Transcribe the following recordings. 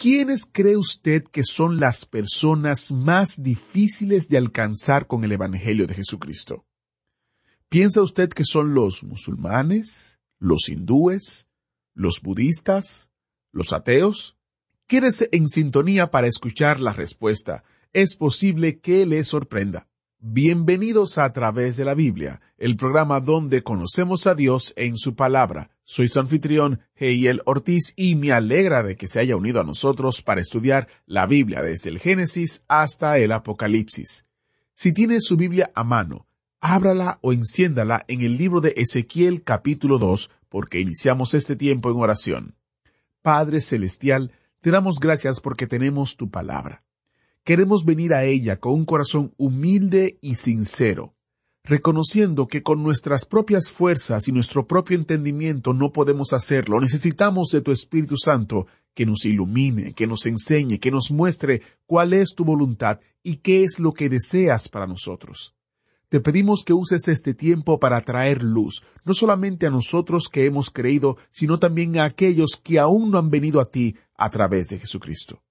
¿Quiénes cree usted que son las personas más difíciles de alcanzar con el Evangelio de Jesucristo? ¿Piensa usted que son los musulmanes, los hindúes, los budistas, los ateos? Quédese en sintonía para escuchar la respuesta. Es posible que le sorprenda. Bienvenidos a, través de la Biblia, el programa donde conocemos a Dios en su palabra. Soy su anfitrión, Heiel Ortiz, y me alegra de que se haya unido a nosotros para estudiar la Biblia desde el Génesis hasta el Apocalipsis. Si tiene su Biblia a mano, ábrala o enciéndala en el libro de Ezequiel capítulo 2, porque iniciamos este tiempo en oración. Padre Celestial, te damos gracias porque tenemos tu palabra. Queremos venir a ella con un corazón humilde y sincero, reconociendo que con nuestras propias fuerzas y nuestro propio entendimiento no podemos hacerlo. Necesitamos de tu Espíritu Santo que nos ilumine, que nos enseñe, que nos muestre cuál es tu voluntad y qué es lo que deseas para nosotros. Te pedimos que uses este tiempo para traer luz, no solamente a nosotros que hemos creído, sino también a aquellos que aún no han venido a ti a través de Jesucristo.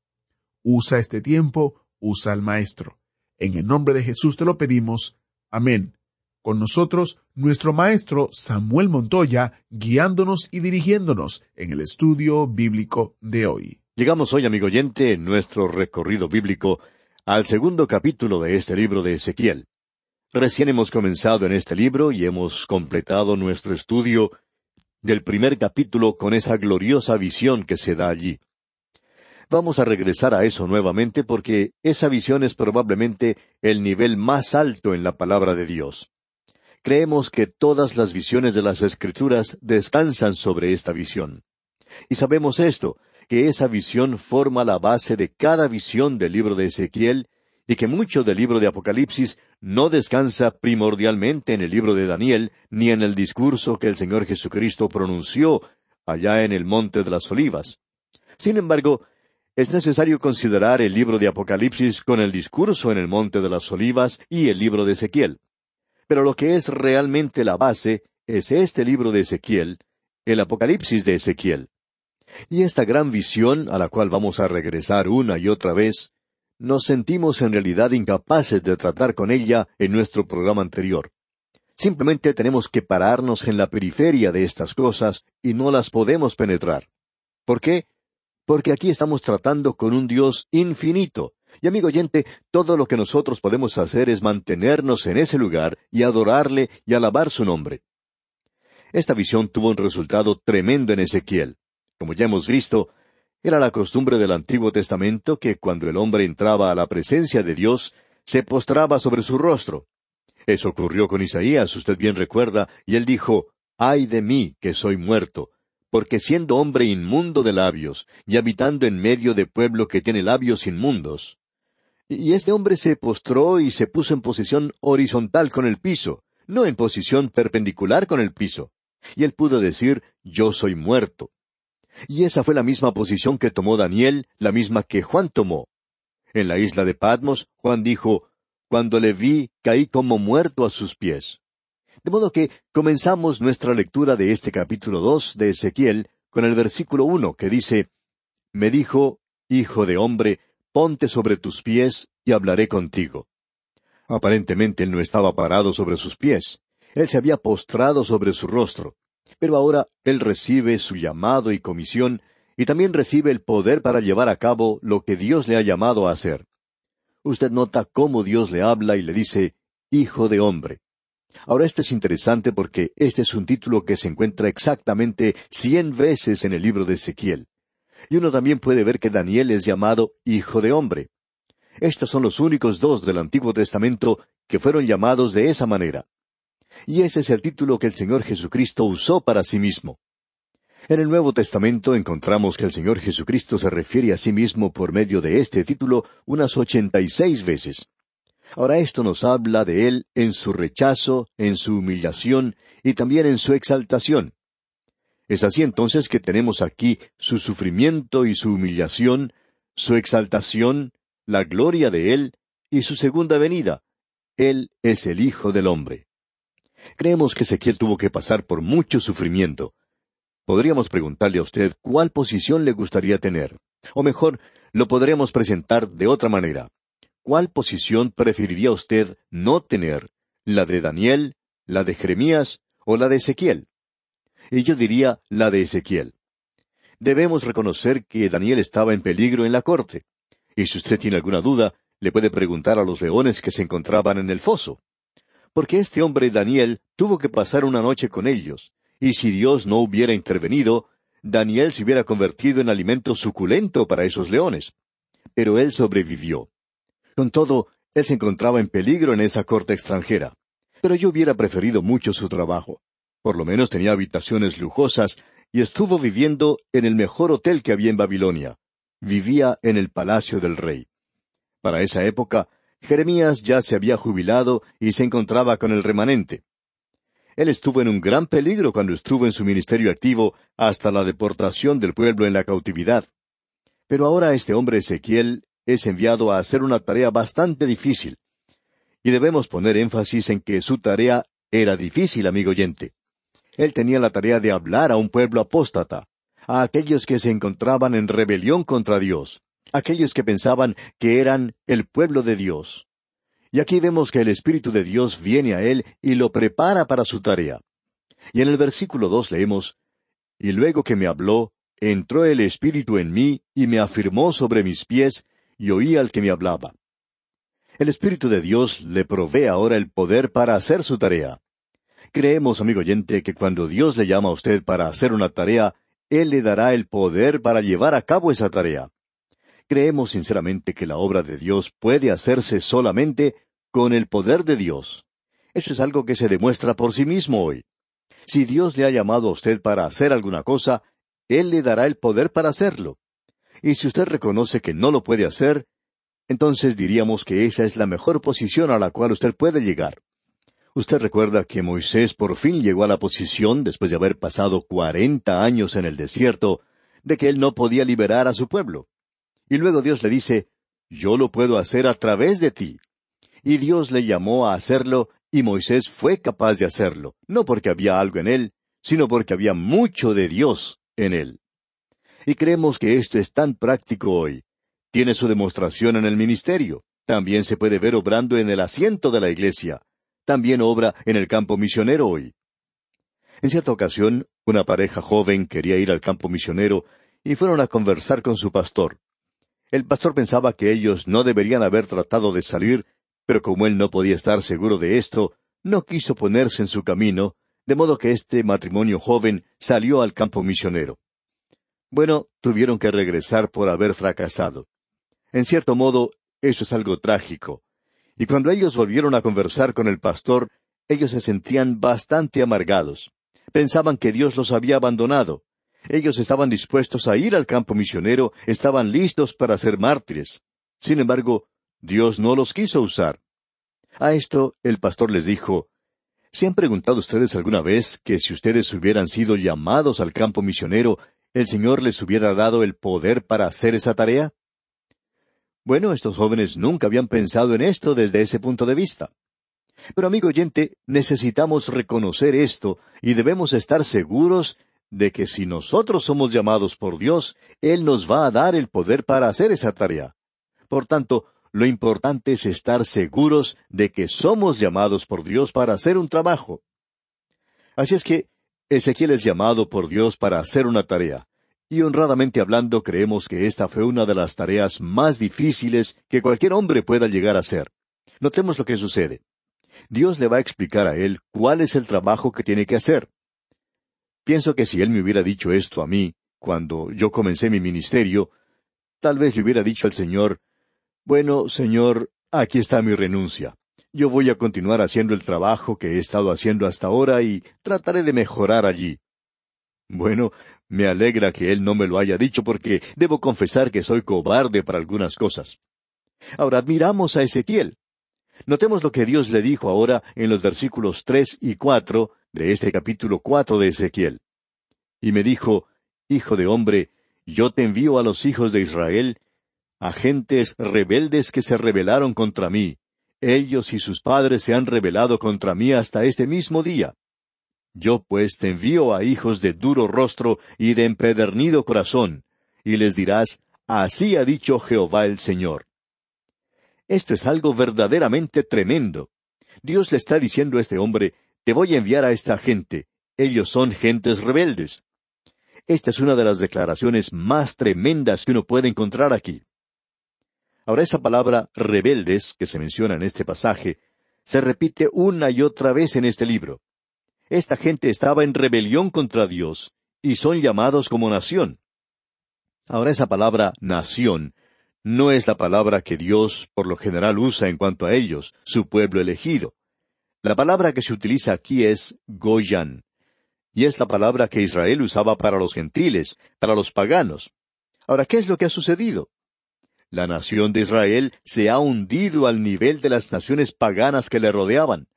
Usa este tiempo, usa al Maestro. En el nombre de Jesús te lo pedimos. Amén. Con nosotros, nuestro Maestro Samuel Montoya, guiándonos y dirigiéndonos en el estudio bíblico de hoy. Llegamos hoy, amigo oyente, en nuestro recorrido bíblico al segundo capítulo de este libro de Ezequiel. Recién hemos comenzado en este libro y hemos completado nuestro estudio del primer capítulo con esa gloriosa visión que se da allí. Vamos a regresar a eso nuevamente porque esa visión es probablemente el nivel más alto en la palabra de Dios. Creemos que todas las visiones de las Escrituras descansan sobre esta visión. Y sabemos esto, que esa visión forma la base de cada visión del libro de Ezequiel y que mucho del libro de Apocalipsis no descansa primordialmente en el libro de Daniel ni en el discurso que el Señor Jesucristo pronunció allá en el Monte de las Olivas. Sin embargo, es necesario considerar el libro de Apocalipsis con el discurso en el Monte de las Olivas y el libro de Ezequiel. Pero lo que es realmente la base es este libro de Ezequiel, el Apocalipsis de Ezequiel. Y esta gran visión, a la cual vamos a regresar una y otra vez, nos sentimos en realidad incapaces de tratar con ella en nuestro programa anterior. Simplemente tenemos que pararnos en la periferia de estas cosas y no las podemos penetrar. ¿Por qué? Porque aquí estamos tratando con un Dios infinito. Y amigo oyente, todo lo que nosotros podemos hacer es mantenernos en ese lugar y adorarle y alabar su nombre. Esta visión tuvo un resultado tremendo en Ezequiel. Como ya hemos visto, era la costumbre del Antiguo Testamento que cuando el hombre entraba a la presencia de Dios, se postraba sobre su rostro. Eso ocurrió con Isaías, usted bien recuerda, y él dijo, Ay de mí, que soy muerto, porque siendo hombre inmundo de labios, y habitando en medio de pueblo que tiene labios inmundos. Y este hombre se postró y se puso en posición horizontal con el piso, no en posición perpendicular con el piso. Y él pudo decir, Yo soy muerto. Y esa fue la misma posición que tomó Daniel, la misma que Juan tomó. En la isla de Patmos, Juan dijo, Cuando le vi, caí como muerto a sus pies. De modo que comenzamos nuestra lectura de este capítulo dos de Ezequiel con el versículo uno que dice, Me dijo, Hijo de hombre, ponte sobre tus pies y hablaré contigo. Aparentemente él no estaba parado sobre sus pies. Él se había postrado sobre su rostro. Pero ahora él recibe su llamado y comisión y también recibe el poder para llevar a cabo lo que Dios le ha llamado a hacer. Usted nota cómo Dios le habla y le dice, Hijo de hombre. Ahora esto es interesante porque este es un título que se encuentra exactamente cien veces en el libro de Ezequiel. Y uno también puede ver que Daniel es llamado Hijo de hombre. Estos son los únicos dos del Antiguo Testamento que fueron llamados de esa manera. Y ese es el título que el Señor Jesucristo usó para sí mismo. En el Nuevo Testamento encontramos que el Señor Jesucristo se refiere a sí mismo por medio de este título unas ochenta y seis veces. Ahora esto nos habla de Él en su rechazo, en su humillación y también en su exaltación. Es así entonces que tenemos aquí su sufrimiento y su humillación, su exaltación, la gloria de Él y su segunda venida. Él es el Hijo del Hombre. Creemos que Ezequiel tuvo que pasar por mucho sufrimiento. Podríamos preguntarle a usted cuál posición le gustaría tener. O mejor, lo podríamos presentar de otra manera. ¿Cuál posición preferiría usted no tener? ¿La de Daniel, la de Jeremías o la de Ezequiel? Y yo diría la de Ezequiel. Debemos reconocer que Daniel estaba en peligro en la corte. Y si usted tiene alguna duda, le puede preguntar a los leones que se encontraban en el foso. Porque este hombre Daniel tuvo que pasar una noche con ellos, y si Dios no hubiera intervenido, Daniel se hubiera convertido en alimento suculento para esos leones. Pero él sobrevivió. Con todo, él se encontraba en peligro en esa corte extranjera. Pero yo hubiera preferido mucho su trabajo. Por lo menos tenía habitaciones lujosas y estuvo viviendo en el mejor hotel que había en Babilonia. Vivía en el palacio del rey. Para esa época, Jeremías ya se había jubilado y se encontraba con el remanente. Él estuvo en un gran peligro cuando estuvo en su ministerio activo hasta la deportación del pueblo en la cautividad. Pero ahora este hombre Ezequiel es enviado a hacer una tarea bastante difícil. Y debemos poner énfasis en que su tarea era difícil, amigo oyente. Él tenía la tarea de hablar a un pueblo apóstata, a aquellos que se encontraban en rebelión contra Dios, aquellos que pensaban que eran el pueblo de Dios. Y aquí vemos que el Espíritu de Dios viene a él y lo prepara para su tarea. Y en el versículo dos leemos, Y luego que me habló, entró el Espíritu en mí y me afirmó sobre mis pies, y oí al que me hablaba. El Espíritu de Dios le provee ahora el poder para hacer su tarea. Creemos, amigo oyente, que cuando Dios le llama a usted para hacer una tarea, Él le dará el poder para llevar a cabo esa tarea. Creemos sinceramente que la obra de Dios puede hacerse solamente con el poder de Dios. Eso es algo que se demuestra por sí mismo hoy. Si Dios le ha llamado a usted para hacer alguna cosa, Él le dará el poder para hacerlo. Y si usted reconoce que no lo puede hacer, entonces diríamos que esa es la mejor posición a la cual usted puede llegar. Usted recuerda que Moisés por fin llegó a la posición, después de haber pasado cuarenta años en el desierto, de que él no podía liberar a su pueblo. Y luego Dios le dice, Yo lo puedo hacer a través de ti. Y Dios le llamó a hacerlo, y Moisés fue capaz de hacerlo, no porque había algo en él, sino porque había mucho de Dios en él. Y creemos que esto es tan práctico hoy. Tiene su demostración en el ministerio. También se puede ver obrando en el asiento de la iglesia. También obra en el campo misionero hoy. En cierta ocasión, una pareja joven quería ir al campo misionero y fueron a conversar con su pastor. El pastor pensaba que ellos no deberían haber tratado de salir, pero como él no podía estar seguro de esto, no quiso ponerse en su camino, de modo que este matrimonio joven salió al campo misionero. Bueno, tuvieron que regresar por haber fracasado. En cierto modo, eso es algo trágico. Y cuando ellos volvieron a conversar con el pastor, ellos se sentían bastante amargados. Pensaban que Dios los había abandonado. Ellos estaban dispuestos a ir al campo misionero, estaban listos para ser mártires. Sin embargo, Dios no los quiso usar. A esto el pastor les dijo, ¿Se han preguntado ustedes alguna vez que si ustedes hubieran sido llamados al campo misionero, el Señor les hubiera dado el poder para hacer esa tarea? Bueno, estos jóvenes nunca habían pensado en esto desde ese punto de vista. Pero amigo oyente, necesitamos reconocer esto y debemos estar seguros de que si nosotros somos llamados por Dios, Él nos va a dar el poder para hacer esa tarea. Por tanto, lo importante es estar seguros de que somos llamados por Dios para hacer un trabajo. Así es que Ezequiel es llamado por Dios para hacer una tarea, y honradamente hablando creemos que esta fue una de las tareas más difíciles que cualquier hombre pueda llegar a hacer. Notemos lo que sucede. Dios le va a explicar a él cuál es el trabajo que tiene que hacer. Pienso que si él me hubiera dicho esto a mí, cuando yo comencé mi ministerio, tal vez le hubiera dicho al Señor, Bueno, Señor, aquí está mi renuncia. Yo voy a continuar haciendo el trabajo que he estado haciendo hasta ahora y trataré de mejorar allí. Bueno, me alegra que él no me lo haya dicho porque debo confesar que soy cobarde para algunas cosas. Ahora admiramos a Ezequiel. Notemos lo que Dios le dijo ahora en los versículos tres y cuatro de este capítulo cuatro de Ezequiel. Y me dijo, Hijo de hombre, yo te envío a los hijos de Israel, a gentes rebeldes que se rebelaron contra mí. Ellos y sus padres se han rebelado contra mí hasta este mismo día. Yo pues te envío a hijos de duro rostro y de empedernido corazón, y les dirás, Así ha dicho Jehová el Señor. Esto es algo verdaderamente tremendo. Dios le está diciendo a este hombre, te voy a enviar a esta gente. Ellos son gentes rebeldes. Esta es una de las declaraciones más tremendas que uno puede encontrar aquí. Ahora esa palabra rebeldes que se menciona en este pasaje se repite una y otra vez en este libro. Esta gente estaba en rebelión contra Dios y son llamados como nación. Ahora esa palabra nación no es la palabra que Dios por lo general usa en cuanto a ellos, su pueblo elegido. La palabra que se utiliza aquí es Goyan, y es la palabra que Israel usaba para los gentiles, para los paganos. Ahora, ¿qué es lo que ha sucedido? La nación de Israel se ha hundido al nivel de las naciones paganas que le rodeaban.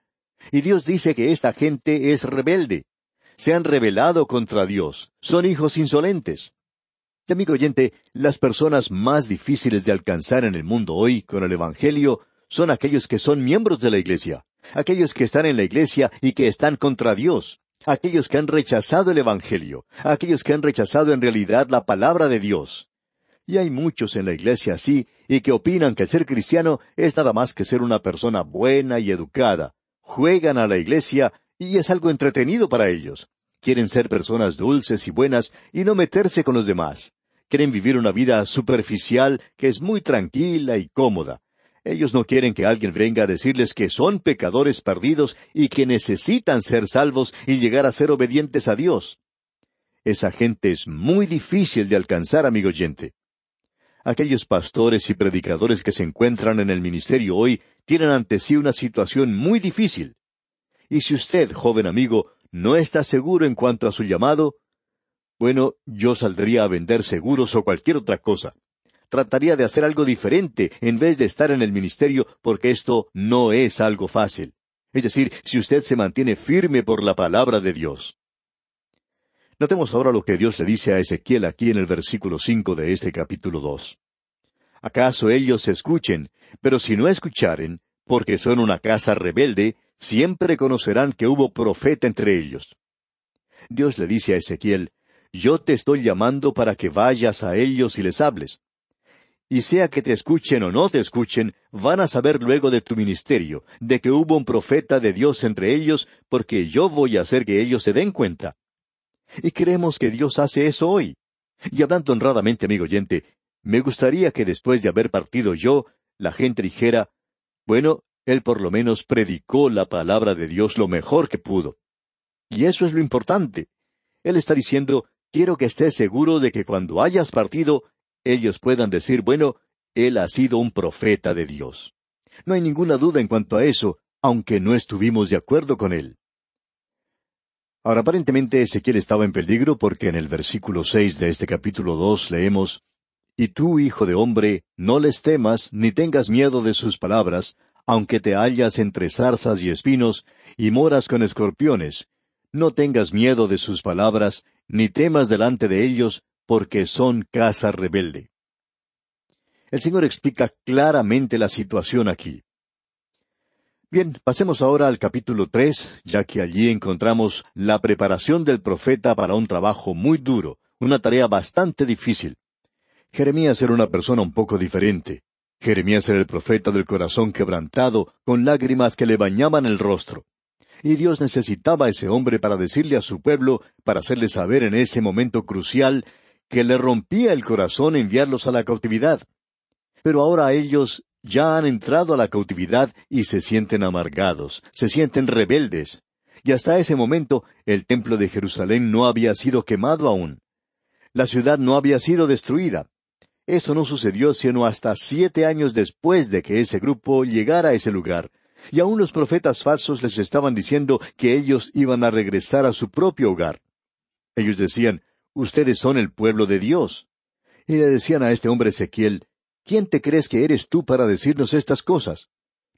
Y Dios dice que esta gente es rebelde. Se han rebelado contra Dios. Son hijos insolentes. Y amigo oyente, las personas más difíciles de alcanzar en el mundo hoy con el Evangelio son aquellos que son miembros de la Iglesia, aquellos que están en la Iglesia y que están contra Dios, aquellos que han rechazado el Evangelio, aquellos que han rechazado en realidad la palabra de Dios. Y hay muchos en la Iglesia así y que opinan que el ser cristiano es nada más que ser una persona buena y educada, juegan a la iglesia y es algo entretenido para ellos. Quieren ser personas dulces y buenas y no meterse con los demás. Quieren vivir una vida superficial que es muy tranquila y cómoda. Ellos no quieren que alguien venga a decirles que son pecadores perdidos y que necesitan ser salvos y llegar a ser obedientes a Dios. Esa gente es muy difícil de alcanzar, amigo oyente. Aquellos pastores y predicadores que se encuentran en el ministerio hoy tienen ante sí una situación muy difícil. Y si usted, joven amigo, no está seguro en cuanto a su llamado, bueno, yo saldría a vender seguros o cualquier otra cosa. Trataría de hacer algo diferente en vez de estar en el ministerio porque esto no es algo fácil. Es decir, si usted se mantiene firme por la palabra de Dios. Notemos ahora lo que Dios le dice a Ezequiel aquí en el versículo cinco de este capítulo dos. ¿Acaso ellos escuchen? Pero si no escucharen, porque son una casa rebelde, siempre conocerán que hubo profeta entre ellos. Dios le dice a Ezequiel, Yo te estoy llamando para que vayas a ellos y les hables. Y sea que te escuchen o no te escuchen, van a saber luego de tu ministerio, de que hubo un profeta de Dios entre ellos, porque yo voy a hacer que ellos se den cuenta. Y creemos que Dios hace eso hoy. Y hablando honradamente, amigo oyente, me gustaría que después de haber partido yo, la gente dijera, bueno, él por lo menos predicó la palabra de Dios lo mejor que pudo. Y eso es lo importante. Él está diciendo, quiero que estés seguro de que cuando hayas partido, ellos puedan decir, bueno, él ha sido un profeta de Dios. No hay ninguna duda en cuanto a eso, aunque no estuvimos de acuerdo con él. Ahora aparentemente Ezequiel estaba en peligro porque en el versículo seis de este capítulo dos leemos Y tú, hijo de hombre, no les temas ni tengas miedo de sus palabras, aunque te hallas entre zarzas y espinos, y moras con escorpiones, no tengas miedo de sus palabras, ni temas delante de ellos, porque son casa rebelde. El Señor explica claramente la situación aquí. Bien, pasemos ahora al capítulo tres, ya que allí encontramos la preparación del profeta para un trabajo muy duro, una tarea bastante difícil. Jeremías era una persona un poco diferente. Jeremías era el profeta del corazón quebrantado, con lágrimas que le bañaban el rostro. Y Dios necesitaba a ese hombre para decirle a su pueblo, para hacerle saber en ese momento crucial, que le rompía el corazón enviarlos a la cautividad. Pero ahora ellos ya han entrado a la cautividad y se sienten amargados, se sienten rebeldes. Y hasta ese momento el templo de Jerusalén no había sido quemado aún. La ciudad no había sido destruida. Eso no sucedió sino hasta siete años después de que ese grupo llegara a ese lugar, y aún los profetas falsos les estaban diciendo que ellos iban a regresar a su propio hogar. Ellos decían, Ustedes son el pueblo de Dios. Y le decían a este hombre Ezequiel, ¿quién te crees que eres tú para decirnos estas cosas?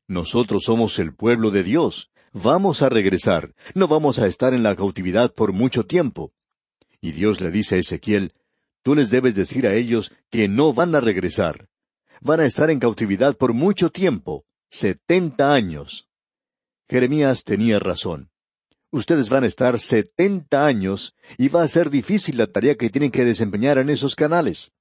Nosotros somos el pueblo de Dios. Vamos a regresar. No vamos a estar en la cautividad por mucho tiempo. Y Dios le dice a Ezequiel, Tú les debes decir a ellos que no van a regresar. Van a estar en cautividad por mucho tiempo, setenta años. Jeremías tenía razón. Ustedes van a estar setenta años y va a ser difícil la tarea que tienen que desempeñar en esos canales.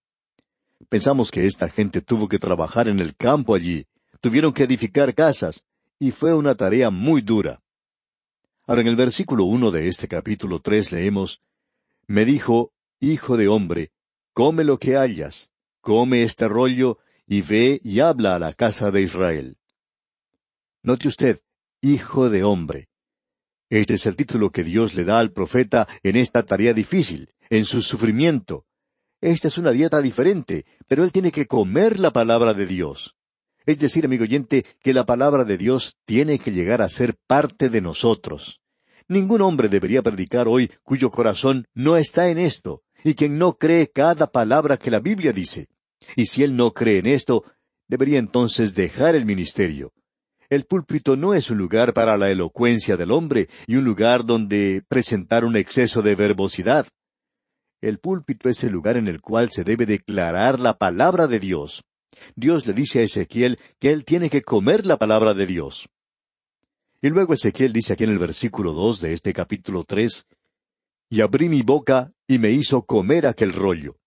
Pensamos que esta gente tuvo que trabajar en el campo allí, tuvieron que edificar casas, y fue una tarea muy dura. Ahora en el versículo uno de este capítulo tres leemos Me dijo, Hijo de hombre, come lo que hayas, come este rollo, y ve y habla a la casa de Israel. Note usted, Hijo de hombre. Este es el título que Dios le da al profeta en esta tarea difícil, en su sufrimiento, esta es una dieta diferente, pero él tiene que comer la palabra de Dios. Es decir, amigo oyente, que la palabra de Dios tiene que llegar a ser parte de nosotros. Ningún hombre debería predicar hoy cuyo corazón no está en esto, y quien no cree cada palabra que la Biblia dice. Y si él no cree en esto, debería entonces dejar el ministerio. El púlpito no es un lugar para la elocuencia del hombre y un lugar donde presentar un exceso de verbosidad. El púlpito es el lugar en el cual se debe declarar la palabra de Dios. Dios le dice a Ezequiel que él tiene que comer la palabra de Dios. Y luego Ezequiel dice aquí en el versículo dos de este capítulo tres, Y abrí mi boca y me hizo comer aquel rollo.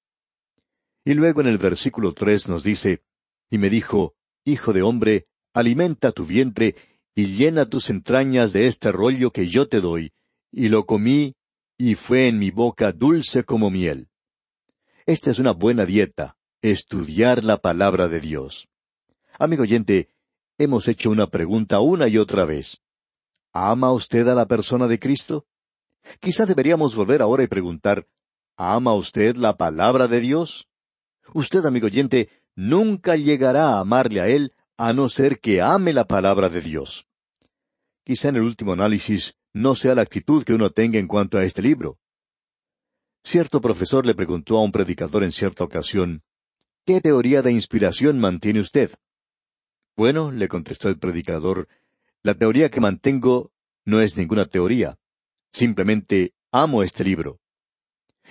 Y luego en el versículo tres nos dice, Y me dijo, Hijo de hombre, alimenta tu vientre y llena tus entrañas de este rollo que yo te doy. Y lo comí y fue en mi boca dulce como miel. Esta es una buena dieta, estudiar la palabra de Dios. Amigo oyente, hemos hecho una pregunta una y otra vez. ¿Ama usted a la persona de Cristo? Quizá deberíamos volver ahora y preguntar, ¿ama usted la palabra de Dios? Usted, amigo oyente, nunca llegará a amarle a Él a no ser que ame la palabra de Dios. Quizá en el último análisis no sea la actitud que uno tenga en cuanto a este libro. Cierto profesor le preguntó a un predicador en cierta ocasión, ¿Qué teoría de inspiración mantiene usted? Bueno, le contestó el predicador, la teoría que mantengo no es ninguna teoría. Simplemente amo este libro.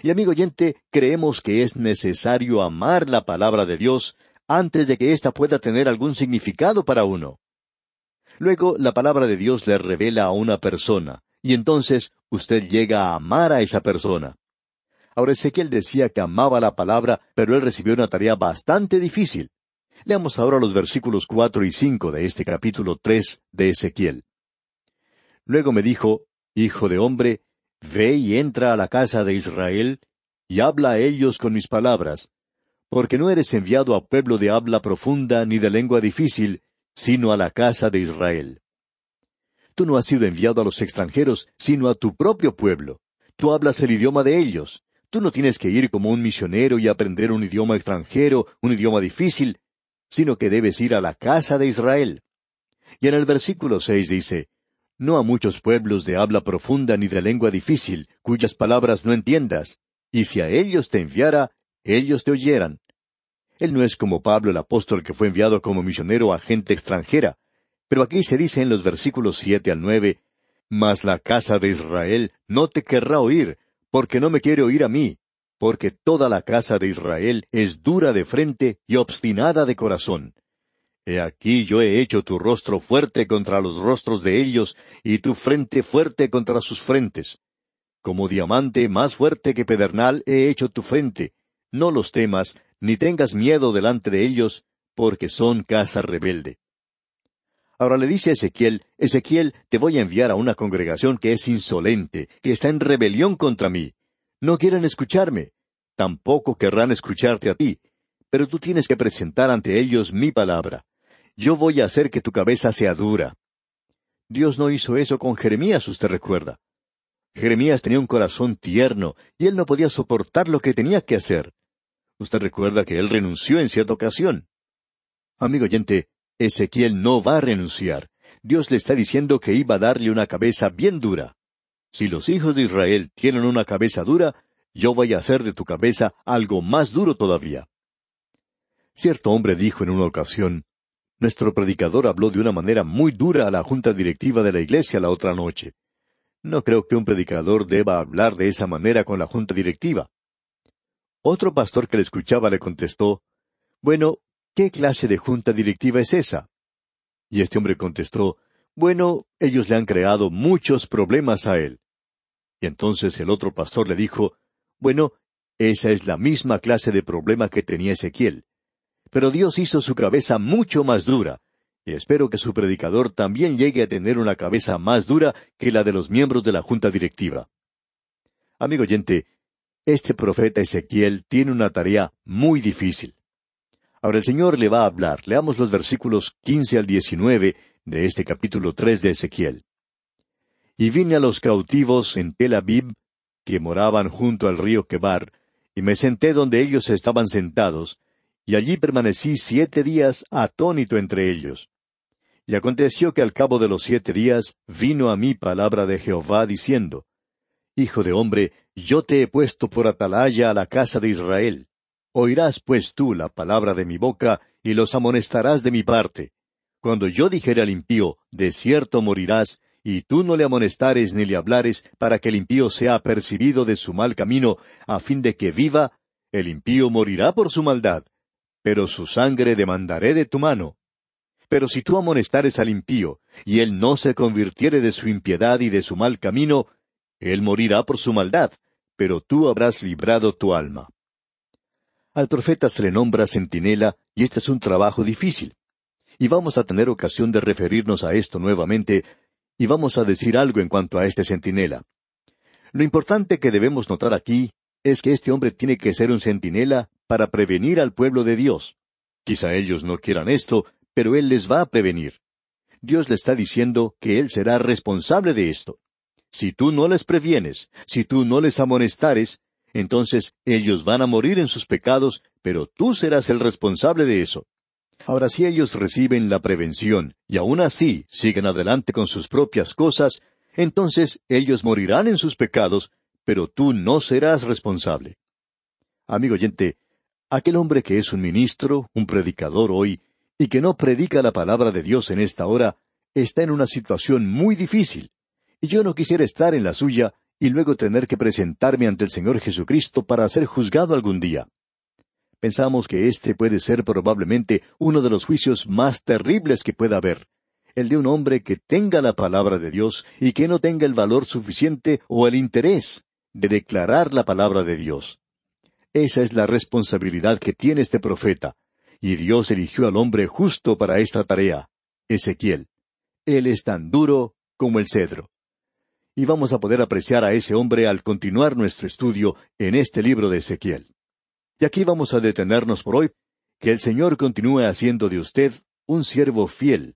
Y amigo oyente, creemos que es necesario amar la palabra de Dios antes de que ésta pueda tener algún significado para uno. Luego la palabra de Dios le revela a una persona, y entonces usted llega a amar a esa persona. Ahora Ezequiel decía que amaba la palabra, pero él recibió una tarea bastante difícil. Leamos ahora los versículos cuatro y cinco de este capítulo tres de Ezequiel. Luego me dijo, Hijo de hombre, ve y entra a la casa de Israel, y habla a ellos con mis palabras, porque no eres enviado a pueblo de habla profunda ni de lengua difícil, sino a la casa de Israel. Tú no has sido enviado a los extranjeros, sino a tu propio pueblo. Tú hablas el idioma de ellos. Tú no tienes que ir como un misionero y aprender un idioma extranjero, un idioma difícil, sino que debes ir a la casa de Israel. Y en el versículo seis dice, No a muchos pueblos de habla profunda ni de lengua difícil, cuyas palabras no entiendas, y si a ellos te enviara, ellos te oyeran. Él no es como Pablo el apóstol que fue enviado como misionero a gente extranjera. Pero aquí se dice en los versículos siete al nueve, Mas la casa de Israel no te querrá oír, porque no me quiere oír a mí, porque toda la casa de Israel es dura de frente y obstinada de corazón. He aquí yo he hecho tu rostro fuerte contra los rostros de ellos, y tu frente fuerte contra sus frentes. Como diamante más fuerte que pedernal he hecho tu frente. No los temas, ni tengas miedo delante de ellos, porque son casa rebelde. Ahora le dice a Ezequiel, Ezequiel, te voy a enviar a una congregación que es insolente, que está en rebelión contra mí. No quieren escucharme, tampoco querrán escucharte a ti, pero tú tienes que presentar ante ellos mi palabra. Yo voy a hacer que tu cabeza sea dura. Dios no hizo eso con Jeremías, usted recuerda. Jeremías tenía un corazón tierno, y él no podía soportar lo que tenía que hacer. Usted recuerda que él renunció en cierta ocasión. Amigo oyente, Ezequiel no va a renunciar. Dios le está diciendo que iba a darle una cabeza bien dura. Si los hijos de Israel tienen una cabeza dura, yo voy a hacer de tu cabeza algo más duro todavía. Cierto hombre dijo en una ocasión, Nuestro predicador habló de una manera muy dura a la junta directiva de la iglesia la otra noche. No creo que un predicador deba hablar de esa manera con la junta directiva. Otro pastor que le escuchaba le contestó, Bueno, ¿qué clase de junta directiva es esa? Y este hombre contestó, Bueno, ellos le han creado muchos problemas a él. Y entonces el otro pastor le dijo, Bueno, esa es la misma clase de problema que tenía Ezequiel. Pero Dios hizo su cabeza mucho más dura, y espero que su predicador también llegue a tener una cabeza más dura que la de los miembros de la junta directiva. Amigo oyente, este profeta Ezequiel tiene una tarea muy difícil. Ahora el Señor le va a hablar. Leamos los versículos quince al diecinueve de este capítulo tres de Ezequiel. Y vine a los cautivos en Tel Aviv, que moraban junto al río Quebar, y me senté donde ellos estaban sentados, y allí permanecí siete días atónito entre ellos. Y aconteció que al cabo de los siete días vino a mí palabra de Jehová diciendo, Hijo de hombre, yo te he puesto por atalaya a la casa de Israel. Oirás pues tú la palabra de mi boca, y los amonestarás de mi parte. Cuando yo dijere al impío, de cierto morirás, y tú no le amonestares ni le hablares, para que el impío sea apercibido de su mal camino, a fin de que viva, el impío morirá por su maldad, pero su sangre demandaré de tu mano. Pero si tú amonestares al impío, y él no se convirtiere de su impiedad y de su mal camino, él morirá por su maldad, pero tú habrás librado tu alma. Al profeta se le nombra centinela, y este es un trabajo difícil. Y vamos a tener ocasión de referirnos a esto nuevamente, y vamos a decir algo en cuanto a este centinela. Lo importante que debemos notar aquí es que este hombre tiene que ser un centinela para prevenir al pueblo de Dios. Quizá ellos no quieran esto, pero Él les va a prevenir. Dios le está diciendo que Él será responsable de esto. Si tú no les previenes, si tú no les amonestares, entonces ellos van a morir en sus pecados, pero tú serás el responsable de eso. Ahora, si ellos reciben la prevención y aún así siguen adelante con sus propias cosas, entonces ellos morirán en sus pecados, pero tú no serás responsable. Amigo oyente, aquel hombre que es un ministro, un predicador hoy, y que no predica la palabra de Dios en esta hora, está en una situación muy difícil y yo no quisiera estar en la suya y luego tener que presentarme ante el Señor Jesucristo para ser juzgado algún día. Pensamos que este puede ser probablemente uno de los juicios más terribles que pueda haber, el de un hombre que tenga la palabra de Dios y que no tenga el valor suficiente o el interés de declarar la palabra de Dios. Esa es la responsabilidad que tiene este profeta, y Dios eligió al hombre justo para esta tarea, Ezequiel. Él es tan duro como el cedro y vamos a poder apreciar a ese hombre al continuar nuestro estudio en este libro de Ezequiel. Y aquí vamos a detenernos por hoy. Que el Señor continúe haciendo de usted un siervo fiel.